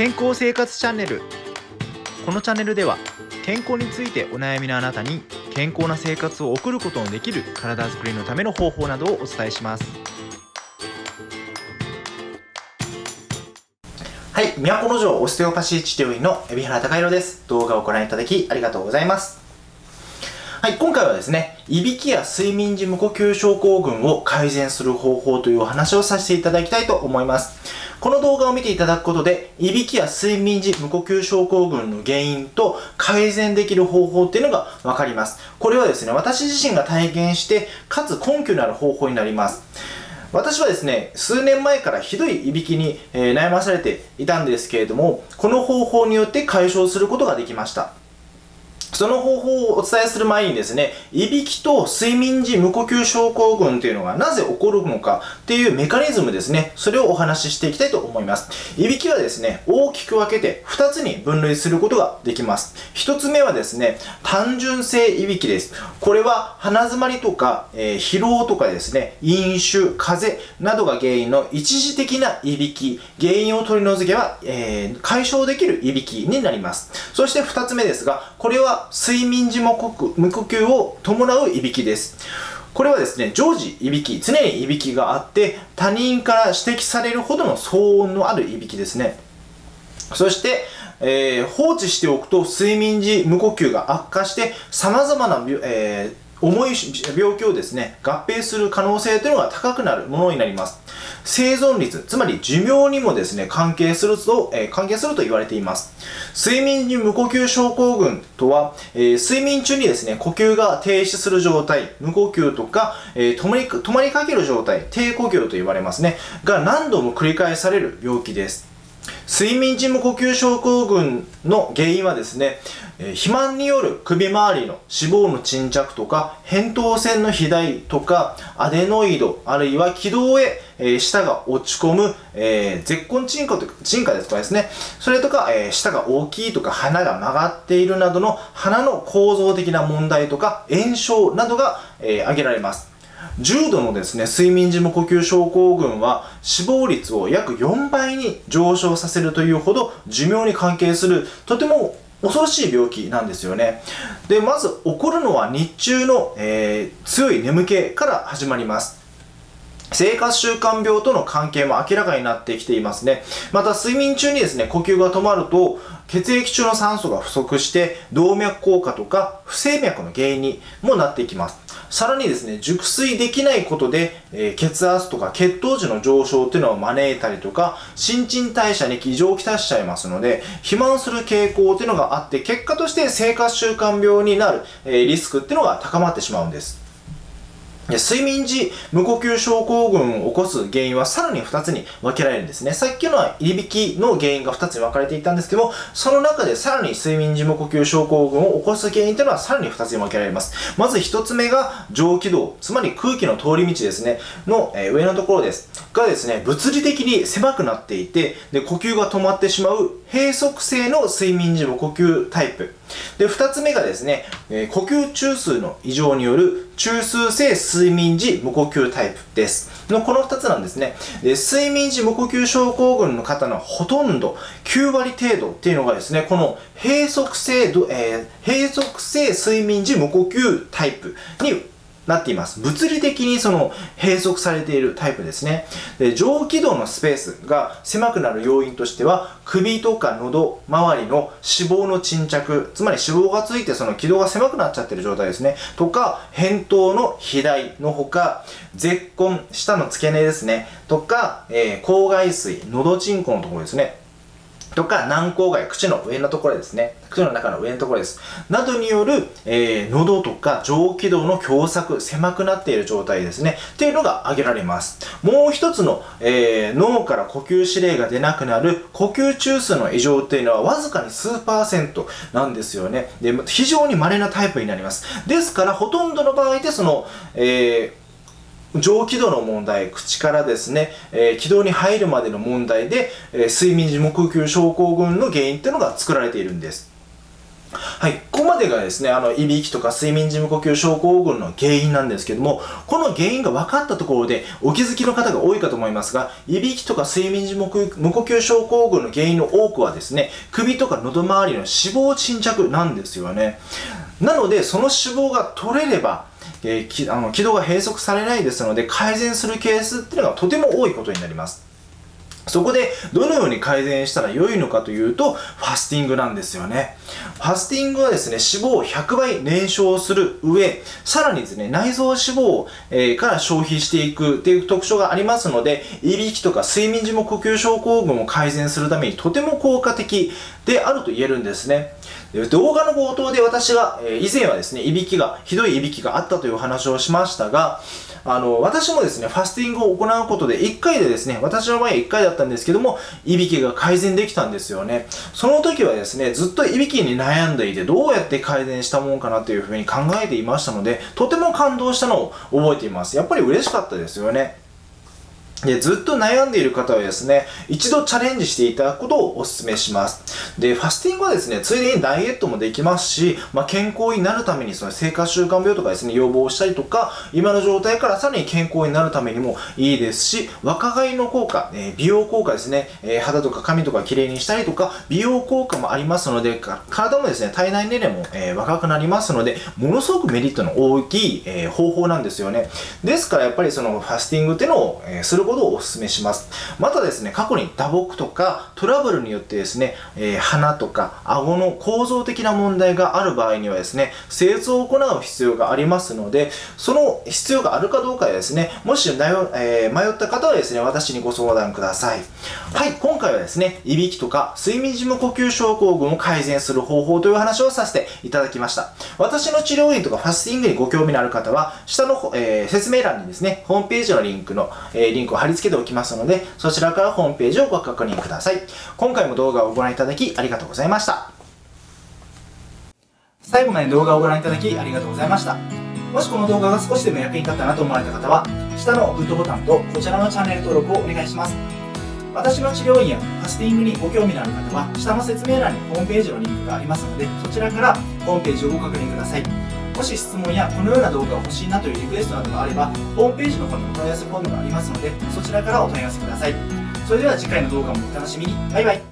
健康生活チャンネル。このチャンネルでは健康についてお悩みのあなたに健康な生活を送ることのできる体づくりのための方法などをお伝えします。はい都城オステオパシー治療院の海老原貴弘です。動画をご覧いただきありがとうございます。はい、今回はですね、いびきや睡眠時無呼吸症候群を改善する方法というお話をさせていただきたいと思います。この動画を見ていただくことで、いびきや睡眠時無呼吸症候群の原因と改善できる方法っていうのがわかります。これはですね、私自身が体験して、かつ根拠のある方法になります。私はですね、数年前からひどいいびきに、えー、悩まされていたんですけれども、この方法によって解消することができました。その方法をお伝えする前にですね、いびきと睡眠時無呼吸症候群っていうのがなぜ起こるのかっていうメカニズムですね、それをお話ししていきたいと思います。いびきはですね、大きく分けて2つに分類することができます。1つ目はですね、単純性いびきです。これは鼻づまりとか、えー、疲労とかですね、飲酒、風邪などが原因の一時的ないびき、原因を取り除けば、えー、解消できるいびきになります。そして2つ目ですが、これは睡眠時無呼吸を伴ういびきです。これはですね、常時いびき、常にいびきがあって、他人から指摘されるほどの騒音のあるいびきですね。そして、えー、放置しておくと睡眠時無呼吸が悪化して様々な、えー重い病気をですね、合併する可能性というのが高くなるものになります。生存率、つまり寿命にもですね、関係すると、えー、関係すると言われています。睡眠時無呼吸症候群とは、えー、睡眠中にですね、呼吸が停止する状態、無呼吸とか、えー、止まり、止まりかける状態、低呼吸と言われますね、が何度も繰り返される病気です。睡眠時無呼吸症候群の原因はですね、えー、肥満による首周りの脂肪の沈着とか、扁桃腺の肥大とか、アデノイド、あるいは気道へ、えー、舌が落ち込む、えー、絶根沈下とか、沈下ですとかですね、それとか、えー、舌が大きいとか、鼻が曲がっているなどの鼻の構造的な問題とか、炎症などが、えー、挙げられます。重度のですね、睡眠時無呼吸症候群は死亡率を約4倍に上昇させるというほど寿命に関係するとても恐ろしい病気なんですよね。で、まず起こるのは日中の、えー、強い眠気から始まります。生活習慣病との関係も明らかになってきていますね。また睡眠中にですね、呼吸が止まると、血液中の酸素が不足して、動脈硬化とか不整脈の原因にもなっていきます。さらにですね、熟睡できないことで、えー、血圧とか血糖値の上昇っていうのを招いたりとか、新陳代謝に異常をきたしちゃいますので、肥満する傾向っていうのがあって、結果として生活習慣病になる、えー、リスクっていうのが高まってしまうんです。睡眠時無呼吸症候群を起こす原因はさらに2つに分けられるんですね。さっきのはいびきの原因が2つに分かれていたんですけども、その中でさらに睡眠時無呼吸症候群を起こす原因というのはさらに2つに分けられます。まず1つ目が上気道、つまり空気の通り道ですね、の、え上のところです。がですね、物理的に狭くなっていて、で、呼吸が止まってしまう閉塞性の睡眠時無呼吸タイプ。で、二つ目がですね、え、呼吸中枢の異常による中枢性睡眠時無呼吸タイプです。のこの2つなんですね。で、睡眠時無呼吸症候群の方のほとんど、9割程度っていうのがですね、この閉塞性、えー、閉塞性睡眠時無呼吸タイプになっています。物理的にその閉塞されているタイプですね。で上気道のスペースが狭くなる要因としては、首とか喉周りの脂肪の沈着、つまり脂肪がついてその気道が狭くなっちゃってる状態ですね。とか、扁桃の肥大のほか、絶根、下の付け根ですね。とか、えー、口外水、喉チンコのところですね。とか、軟口蓋、口の上のところですね。口の中の上のところです。などによる、えー、喉とか上気道の狭窄、狭くなっている状態ですね。っていうのが挙げられます。もう一つの、えー、脳から呼吸指令が出なくなる呼吸中枢の異常っていうのはわずかに数パーセントなんですよね。で、非常に稀なタイプになります。ですから、ほとんどの場合でその、えー上気道の問題、口からですね、えー、気道に入るまでの問題で、えー、睡眠時無呼吸症候群の原因っていうのが作られているんです。はい、ここまでがですね、あの、いびきとか睡眠時無呼吸症候群の原因なんですけども、この原因が分かったところでお気づきの方が多いかと思いますが、いびきとか睡眠時無呼吸症候群の原因の多くはですね、首とか喉周りの脂肪沈着なんですよね。なので、その脂肪が取れれば、えー、あの軌道が閉塞されないですので、改善するケースっていうのがとても多いことになります。そこでどのように改善したら良いのかというと、ファスティングなんですよね。ファスティングはですね、脂肪を100倍燃焼する上、さらにですね、内臓脂肪、え、から消費していくっていう特徴がありますので、いびきとか睡眠時無呼吸症候群を改善するためにとても効果的であると言えるんですね。動画の冒頭で私が、え、以前はですね、いびきが、ひどいいびきがあったという話をしましたが、あの、私もですね、ファスティングを行うことで1回でですね、私の場合1回だったたんですけども、いびきが改善できたんですよね。その時はですね、ずっといびきに悩んでいて、どうやって改善したもんかなというふうに考えていましたので、とても感動したのを覚えています。やっぱり嬉しかったですよね。で、ずっと悩んでいる方はですね、一度チャレンジしていただくことをお勧めします。で、ファスティングはですね、ついでにダイエットもできますし、まあ、健康になるためにその生活習慣病とかですね、予防したりとか、今の状態からさらに健康になるためにもいいですし、若返りの効果、えー、美容効果ですね、えー、肌とか髪とか綺麗にしたりとか、美容効果もありますので、体もですね、体内年齢も、えー、若くなりますので、ものすごくメリットの大きい、え方法なんですよね。ですからやっぱりそのファスティングっていうのを、えすることをお勧めします。またですね、過去に打撲とかトラブルによってですね、えー、鼻とか顎の構造的な問題がある場合にはですね、施術を行う必要がありますので、その必要があるかどうかですね、もし、えー、迷った方はですね、私にご相談ください。はい、今回はですね、いびきとか睡眠時無呼吸症候群を改善する方法という話をさせていただきました。私の治療院とかファスティングにご興味のある方は、下の、えー、説明欄にですね、ホームページのリンクの、えー、リンクを貼り付けておきますので、そちらからホームページをご確認ください。今回も動画をご覧いただきありがとうございました。最後まで動画をご覧いただきありがとうございました。もしこの動画が少しでも役に立ったなと思われた方は、下のグッドボタンとこちらのチャンネル登録をお願いします。私の治療院やファスティングにご興味のある方は、下の説明欄にホームページのリンクがありますので、そちらからホームページをご確認ください。もし質問やこのような動画が欲しいなというリクエストなどがあれば、ホームページの方にお問い合わせフォームがありますので、そちらからお問い合わせください。それでは次回の動画もお楽しみに。バイバイ。